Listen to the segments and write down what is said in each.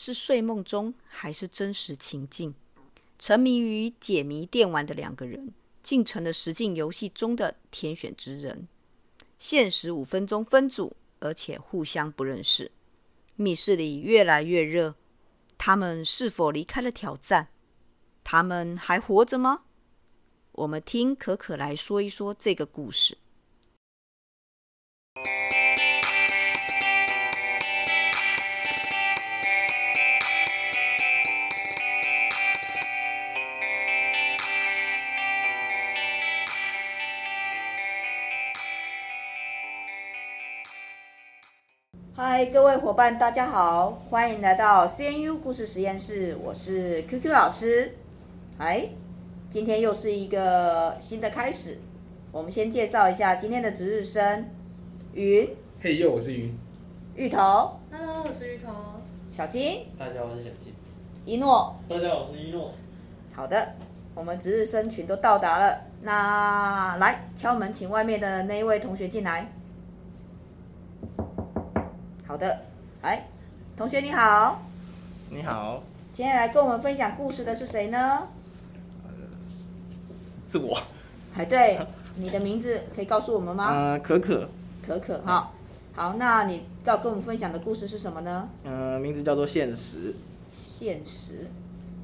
是睡梦中还是真实情境？沉迷于解谜电玩的两个人，竟成了实境游戏中的天选之人。限时五分钟分组，而且互相不认识。密室里越来越热，他们是否离开了挑战？他们还活着吗？我们听可可来说一说这个故事。嗨，各位伙伴，大家好，欢迎来到 CNU 故事实验室，我是 QQ 老师。哎，今天又是一个新的开始，我们先介绍一下今天的值日生，云。嘿呦，我是云。芋头。Hello，我是芋头。小金。大家好，我是小金。一诺。大家好，我是一诺。好的，我们值日生群都到达了，那来敲门，请外面的那一位同学进来。好的，哎，同学你好。你好。今天来跟我们分享故事的是谁呢？是我。哎，对，你的名字可以告诉我们吗？呃，可可。可可，哈，好，那你要跟我们分享的故事是什么呢？呃，名字叫做现实》。现实，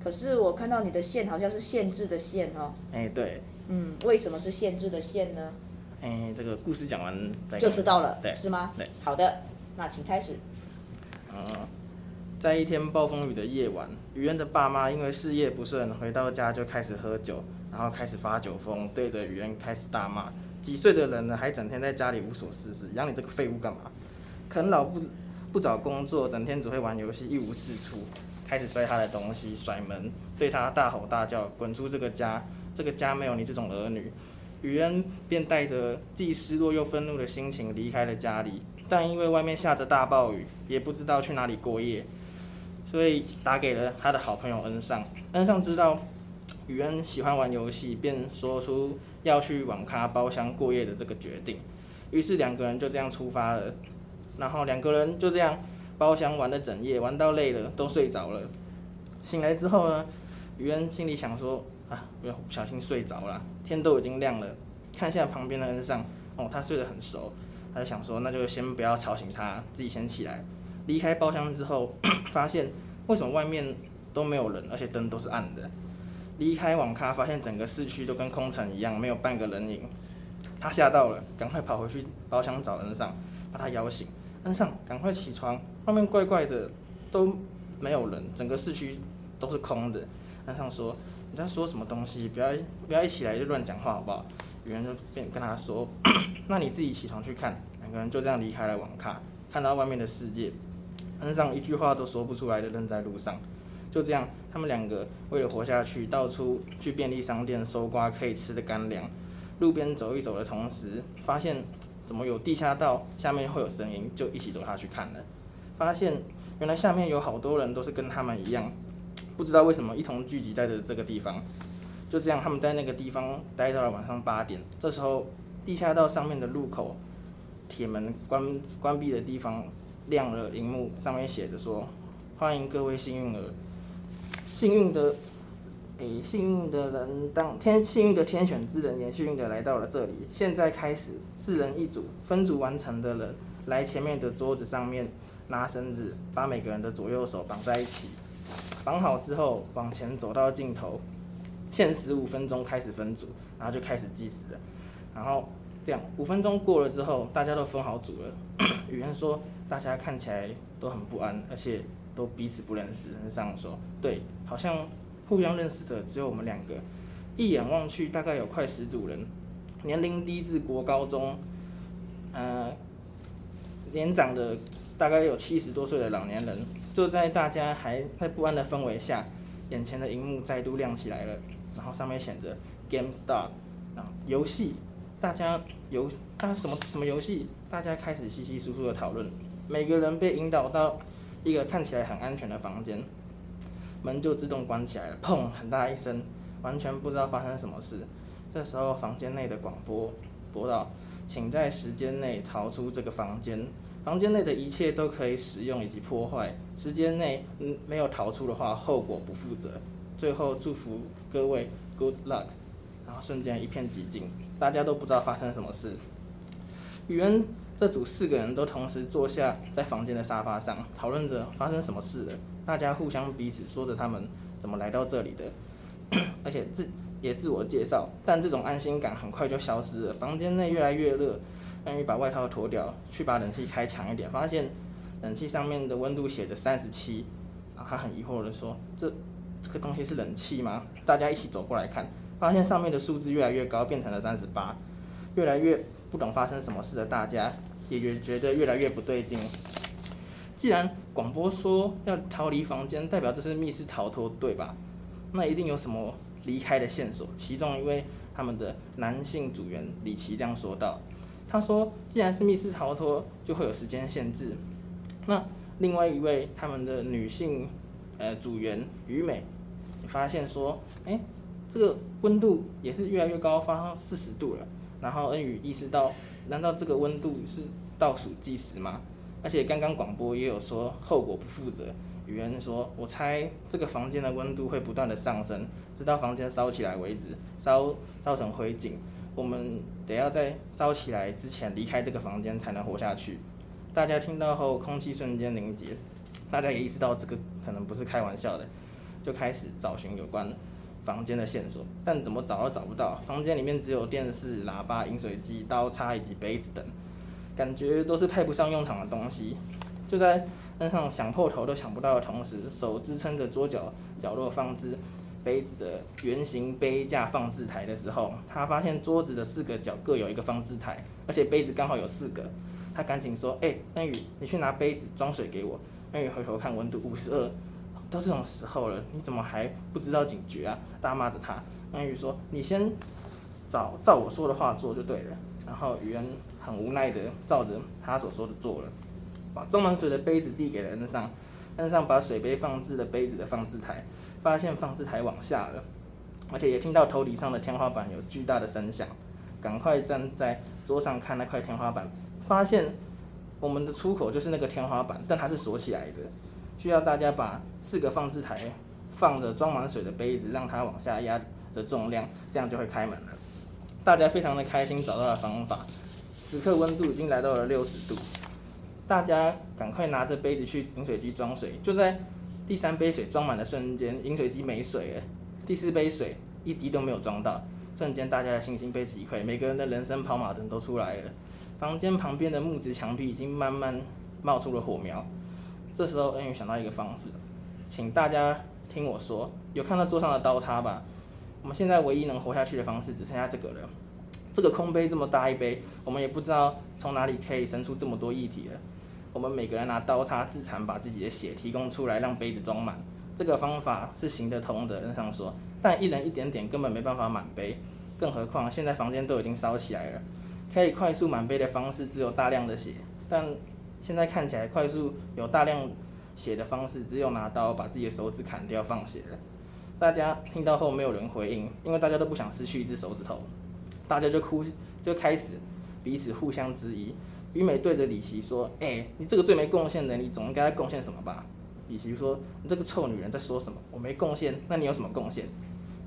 可是我看到你的限好像是限制的限哦。哎，对。嗯，为什么是限制的限呢？哎，这个故事讲完再就知道了，对，是吗？对，好的。那请开始。嗯，在一天暴风雨的夜晚，雨恩的爸妈因为事业不顺，回到家就开始喝酒，然后开始发酒疯，对着雨恩开始大骂：“几岁的人了，还整天在家里无所事事，养你这个废物干嘛？啃老不不找工作，整天只会玩游戏，一无是处。”开始摔他的东西，甩门，对他大吼大叫：“滚出这个家！这个家没有你这种儿女！”雨恩便带着既失落又愤怒的心情离开了家里。但因为外面下着大暴雨，也不知道去哪里过夜，所以打给了他的好朋友恩尚。恩尚知道雨恩喜欢玩游戏，便说出要去网咖包厢过夜的这个决定。于是两个人就这样出发了。然后两个人就这样包厢玩了整夜，玩到累了都睡着了。醒来之后呢，雨恩心里想说：啊，不要不小心睡着了，天都已经亮了。看一下旁边的恩尚，哦，他睡得很熟。他就想说，那就先不要吵醒他，自己先起来。离开包厢之后，发现为什么外面都没有人，而且灯都是暗的。离开网咖，发现整个市区都跟空城一样，没有半个人影。他吓到了，赶快跑回去包厢找恩尚，把他摇醒。恩尚，赶快起床，外面怪怪的，都没有人，整个市区都是空的。恩尚说：“你在说什么东西？不要不要一起来就乱讲话，好不好？”有人就便跟他说：“ 那你自己起床去看。”两个人就这样离开了网咖，看到外面的世界。恩尚一句话都说不出来的扔在路上。就这样，他们两个为了活下去，到处去便利商店搜刮可以吃的干粮。路边走一走的同时，发现怎么有地下道，下面会有声音，就一起走下去看了。发现原来下面有好多人都是跟他们一样，不知道为什么一同聚集在的这个地方。就这样，他们在那个地方待到了晚上八点。这时候，地下道上面的入口铁门关关闭的地方亮了荧幕，上面写着说：“欢迎各位幸运儿，幸运的，诶、幸运的人当天，幸运的天选之人也幸运的来到了这里。现在开始，四人一组，分组完成的人来前面的桌子上面拿绳子，把每个人的左右手绑在一起，绑好之后往前走到尽头。”限时五分钟开始分组，然后就开始计时了。然后这样五分钟过了之后，大家都分好组了。雨恩说，大家看起来都很不安，而且都彼此不认识。恩尚说，对，好像互相认识的只有我们两个。一眼望去，大概有快十组人，年龄低至国高中，呃，年长的大概有七十多岁的老年人，就在大家还在不安的氛围下，眼前的荧幕再度亮起来了。然后上面写着 Game Start，啊，游戏，大家游，啊什么什么游戏？大家开始稀稀疏疏的讨论。每个人被引导到一个看起来很安全的房间，门就自动关起来了，砰，很大一声，完全不知道发生什么事。这时候房间内的广播播到，请在时间内逃出这个房间，房间内的一切都可以使用以及破坏，时间内嗯没有逃出的话，后果不负责。最后祝福各位 good luck，然后瞬间一片寂静，大家都不知道发生什么事。宇恩这组四个人都同时坐下在房间的沙发上，讨论着发生什么事了。大家互相彼此说着他们怎么来到这里的，而且自也自我介绍，但这种安心感很快就消失了。房间内越来越热，恩宇把外套脱掉，去把冷气开强一点，发现冷气上面的温度写着三十七，然后他很疑惑的说：“这这个东西是冷气吗？”大家一起走过来看，发现上面的数字越来越高，变成了三十八，越来越不懂发生什么事的大家也越觉得越来越不对劲。既然广播说要逃离房间，代表这是密室逃脱，对吧？那一定有什么。离开的线索，其中一位他们的男性组员李奇这样说道：“他说，既然是密室逃脱，就会有时间限制。那另外一位他们的女性呃组员于美发现说，哎，这个温度也是越来越高，发生四十度了。然后恩宇意识到，难道这个温度是倒数计时吗？而且刚刚广播也有说后果不负责。”宇恩说：“我猜这个房间的温度会不断的上升，直到房间烧起来为止，烧烧成灰烬。我们得要在烧起来之前离开这个房间才能活下去。”大家听到后，空气瞬间凝结，大家也意识到这个可能不是开玩笑的，就开始找寻有关房间的线索，但怎么找都找不到。房间里面只有电视、喇叭、饮水机、刀叉以及杯子等，感觉都是派不上用场的东西。就在恩上想破头都想不到的同时，手支撑着桌角角落放置杯子的圆形杯架放置台的时候，他发现桌子的四个角各有一个放置台，而且杯子刚好有四个。他赶紧说：“哎、欸，恩宇，你去拿杯子装水给我。”恩宇回头看温度五十二，都这种时候了，你怎么还不知道警觉啊？大骂着他。恩宇说：“你先找照我说的话做就对了。”然后宇恩很无奈的照着他所说的做了。把装满水的杯子递给了恩尚，恩尚把水杯放置了杯子的放置台，发现放置台往下了，而且也听到头顶上的天花板有巨大的声响，赶快站在桌上看那块天花板，发现我们的出口就是那个天花板，但它是锁起来的，需要大家把四个放置台放着装满水的杯子，让它往下压着重量，这样就会开门了。大家非常的开心，找到了方法，此刻温度已经来到了六十度。大家赶快拿着杯子去饮水机装水，就在第三杯水装满的瞬间，饮水机没水了。第四杯水一滴都没有装到，瞬间大家的信心被击溃，每个人的人生跑马灯都出来了。房间旁边的木质墙壁已经慢慢冒出了火苗。这时候恩宇想到一个方法，请大家听我说，有看到桌上的刀叉吧？我们现在唯一能活下去的方式只剩下这个了。这个空杯这么大一杯，我们也不知道从哪里可以生出这么多液体了。我们每个人拿刀叉自残，把自己的血提供出来，让杯子装满。这个方法是行得通的，恩尚说。但一人一点点根本没办法满杯，更何况现在房间都已经烧起来了。可以快速满杯的方式只有大量的血，但现在看起来快速有大量血的方式只有拿刀把自己的手指砍掉放血了。大家听到后没有人回应，因为大家都不想失去一只手指头。大家就哭，就开始彼此互相质疑。于美对着李琦说：“哎、你这个最没贡献的，你总应该贡献什么吧？”李琦说：“你这个臭女人在说什么？我没贡献，那你有什么贡献？”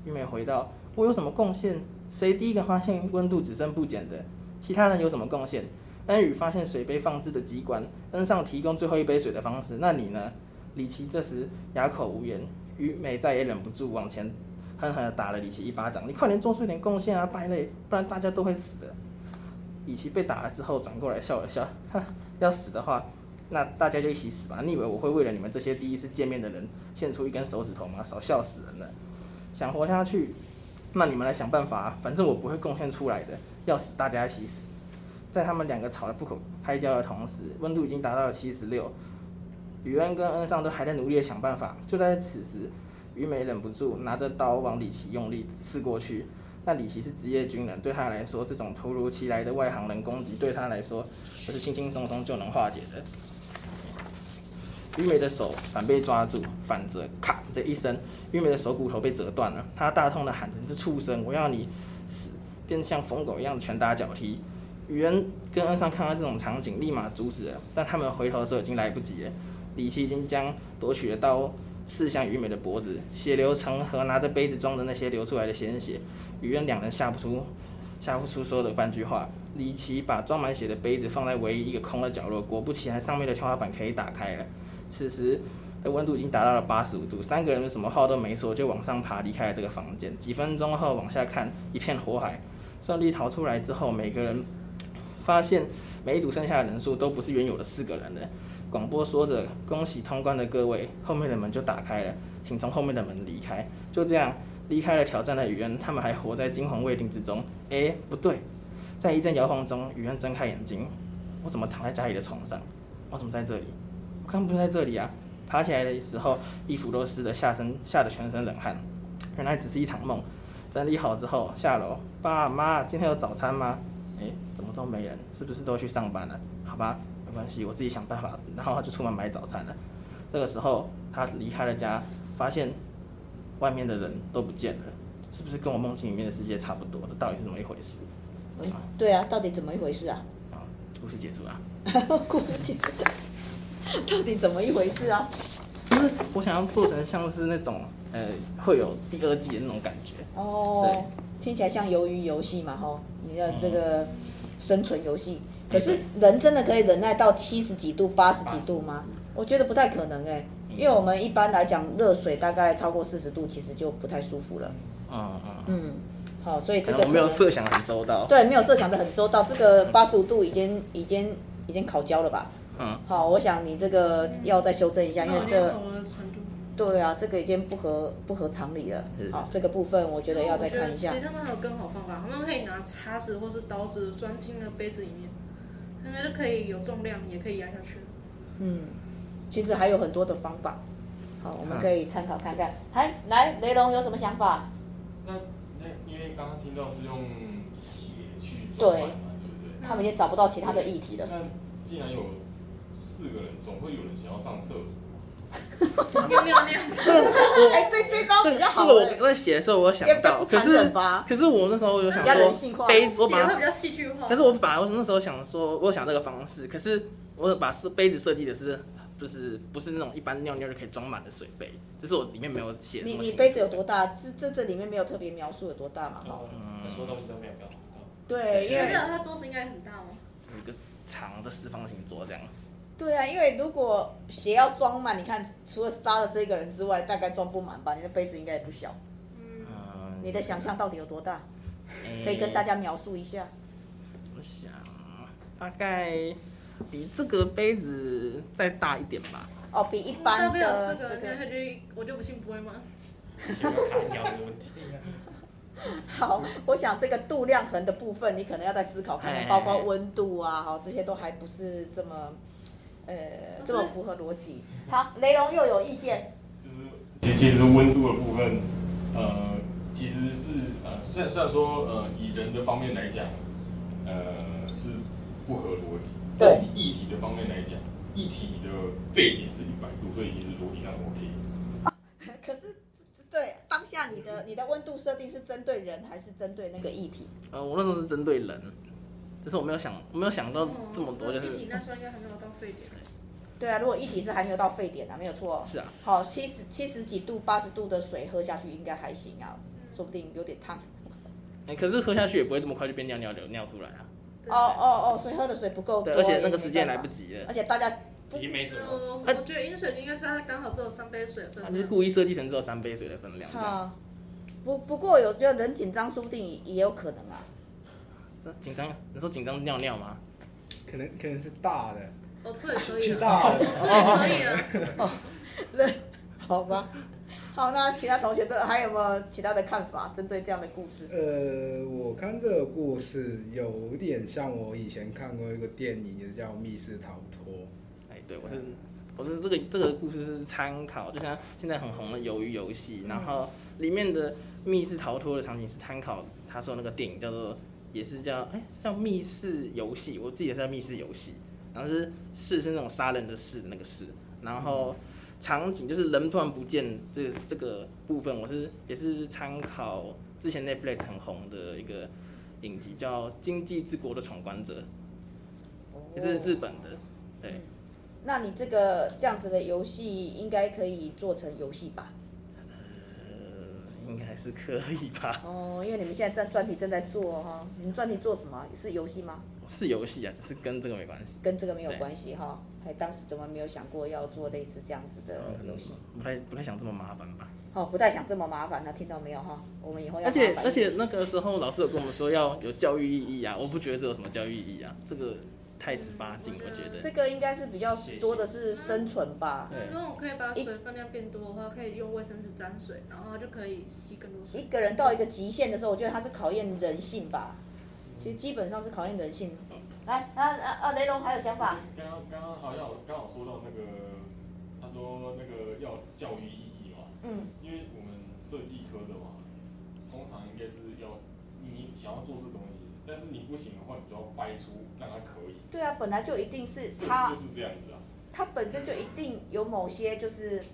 于美回道：“我有什么贡献？谁第一个发现温度只增不减的？其他人有什么贡献？恩宇发现水杯放置的机关，恩尚提供最后一杯水的方式，那你呢？”李琦这时哑口无言。于美再也忍不住往前狠狠地打了李琦一巴掌：“你快点做出一点贡献啊，败类，不然大家都会死的。”李琦被打了之后，转过来笑了笑，哈，要死的话，那大家就一起死吧。你以为我会为了你们这些第一次见面的人献出一根手指头吗？少笑死人了。想活下去，那你们来想办法，反正我不会贡献出来的。要死，大家一起死。在他们两个吵得不可开交的同时，温度已经达到了七十六。宇恩跟恩尚都还在努力的想办法。就在此时，于美忍不住拿着刀往李琦用力刺过去。但李琦是职业军人，对他来说，这种突如其来的外行人攻击对他来说，这是轻轻松松就能化解的。于美的手反被抓住，反折，咔的一声，于美的手骨头被折断了。他大痛的喊着：“这畜生，我要你死！”便像疯狗一样拳打脚踢。宇恩跟恩尚看到这种场景，立马阻止了，但他们回头的时候已经来不及了。李琦已经将夺取的刀刺向于美的脖子，血流成河，拿着杯子装着那些流出来的鲜血。宇恩两人吓不出，吓不出说的半句话。李奇把装满血的杯子放在唯一一个空的角落，果不其然，上面的天花板可以打开了。此时的温度已经达到了八十五度，三个人什么话都没说，就往上爬，离开了这个房间。几分钟后往下看，一片火海。顺利逃出来之后，每个人发现每一组剩下的人数都不是原有的四个人了。广播说着：“恭喜通关的各位，后面的门就打开了，请从后面的门离开。”就这样离开了挑战的宇恩，他们还活在惊魂未定之中。哎，不对，在一阵摇晃中，宇恩睁开眼睛：“我怎么躺在家里的床上？我怎么在这里？我刚不是在这里啊！”爬起来的时候，衣服都湿的，下身吓得全身冷汗。原来只是一场梦。整理好之后下楼，爸妈，今天有早餐吗？哎，怎么都没人？是不是都去上班了？好吧。没关系，我自己想办法。然后他就出门买早餐了。这个时候，他离开了家，发现外面的人都不见了，是不是跟我梦境里面的世界差不多？这到底是怎么一回事？嗯、对啊，到底怎么一回事啊？啊，故事结束啊。故事结束。到底怎么一回事啊？就是我想要做成像是那种呃，会有第二季的那种感觉。哦。对。听起来像鱿鱼游戏嘛？吼，你的这个生存游戏。嗯可是人真的可以忍耐到七十几度、八十几度吗？我觉得不太可能哎，因为我们一般来讲，热水大概超过四十度，其实就不太舒服了。嗯嗯嗯。好，所以这个我没有设想很周到。对，没有设想的很周到。这个八十五度已经已经已经烤焦了吧？嗯。好，我想你这个要再修正一下，因为这。对啊，这个已经不合不合常理了。好，这个部分我觉得要再看一下。其实他们还有更好方法，他们可以拿叉子或是刀子钻进那个杯子里面。应该是可以有重量，也可以压下去。嗯，其实还有很多的方法，好，我们可以参考看看。来、啊，来，雷龙有什么想法？那那因为刚刚听到是用血去对，对不对？他们也找不到其他的议题了。那既然有四个人，总会有人想要上厕所。尿尿尿。哎，对，这招比较好。这个我在写的时候，我想到，可是可是我那时候有想说，杯子我把它比较戏剧化。可是我把我那时候想说，我想这个方式，可是我把是杯子设计的是，就是不是那种一般尿尿就可以装满的水杯，就是我里面没有写。你你杯子有多大？这这这里面没有特别描述有多大嘛？哈，嗯，很多东西都没有描述到。对，因为他桌子应该很大吗？有一个长的四方形桌这样。对啊，因为如果鞋要装满，你看除了杀了这个人之外，大概装不满吧？你的杯子应该也不小。嗯。你的想象到底有多大？欸、可以跟大家描述一下。我想大概比这个杯子再大一点吧。哦，比一般的。这边有四个人，他就我就不信不会吗？好，我想这个度量衡的部分，你可能要再思考看看，包括温度啊，好，这些都还不是这么。呃，这么符合逻辑。好，雷龙又有意见。就是，其实其实温度的部分，呃，其实是呃，虽然虽然说呃，以人的方面来讲，呃，是不合对。以液体的方面来讲，液体的沸点是一百度，所以其实逻辑上 OK。啊，可是，对当下你的你的温度设定是针对人还是针对那个液体？呃，我那时候是针对人。就是我没有想，我没有想到这么多，就是。液体那时候应该还没有到沸点。对啊，如果液体是还没有到沸点啊，没有错。是啊。好，七十七十几度、八十度的水喝下去应该还行啊，说不定有点烫。哎，可是喝下去也不会这么快就变尿尿流尿出来啊。哦哦哦，所以喝的水不够多。而且那个时间来不及了。而且大家已经没水了。我觉得饮水机应该是它刚好只有三杯水分。它就是故意设计成只有三杯水的分量。好。不不过有觉得人紧张，说不定也也有可能啊。紧张？你说紧张尿尿吗？可能可能是大的。我退可以。大的。我退可以了。哦，对，好吧。好，那其他同学的还有没有其他的看法？针对这样的故事。呃，我看这个故事有点像我以前看过一个电影，也叫《密室逃脱》。哎，对，我是我是这个这个故事是参考，就像现在很红的鱿鱼游戏，然后里面的密室逃脱的场景是参考他说那个电影叫做。也是叫哎、欸，叫密室游戏，我自己也是叫密室游戏，然后是室是那种杀人的室那个室，然后场景就是人突然不见这个、这个部分，我是也是参考之前 Netflix 很红的一个影集，叫《经济之国的闯关者》，也是日本的。对。那你这个这样子的游戏应该可以做成游戏吧？呃，应该是可以吧。哦，因为你们现在在专题正在做哈，你们专题做什么？是游戏吗？是游戏啊，只是跟这个没关系。跟这个没有关系哈，还当时怎么没有想过要做类似这样子的游戏？不太不太想这么麻烦吧？哦，不太想这么麻烦，那听到没有哈？我们以后要。而且而且那个时候老师有跟我们说要有教育意义啊，我不觉得这有什么教育意义啊，这个太十八禁，我觉得。这个应该是比较多的是生存吧。对。如果可以把水分量变多的话，可以用卫生纸沾水，然后就可以吸更多水。一个人到一个极限的时候，我觉得它是考验人性吧。其实基本上是考验人性。来，啊啊啊！雷龙还有想法？刚刚刚刚好像刚好说到那个，他说那个要教育意义嘛。嗯。因为我们设计科的嘛，通常应该是要你想要做这东西，但是你不行的话，你就要掰出让它可以。对啊，本来就一定是它。就是这样子啊。它本身就一定有某些就是。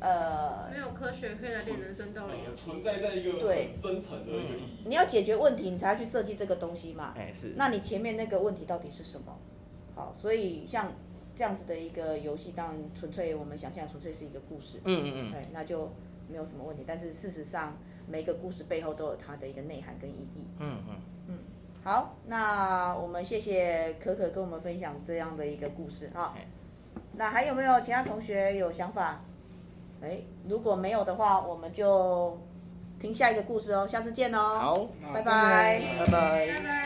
呃，没有科学可以来点人生道理。存在在一个对深层的一个意义。你要解决问题，你才要去设计这个东西嘛。哎，是。那你前面那个问题到底是什么？好，所以像这样子的一个游戏，当然纯粹我们想象纯粹是一个故事。嗯嗯嗯。对，那就没有什么问题。但是事实上，每个故事背后都有它的一个内涵跟意义。嗯嗯嗯。好，那我们谢谢可可跟我们分享这样的一个故事啊。那还有没有其他同学有想法？哎，如果没有的话，我们就听下一个故事哦。下次见哦。好，拜拜，拜拜。拜拜。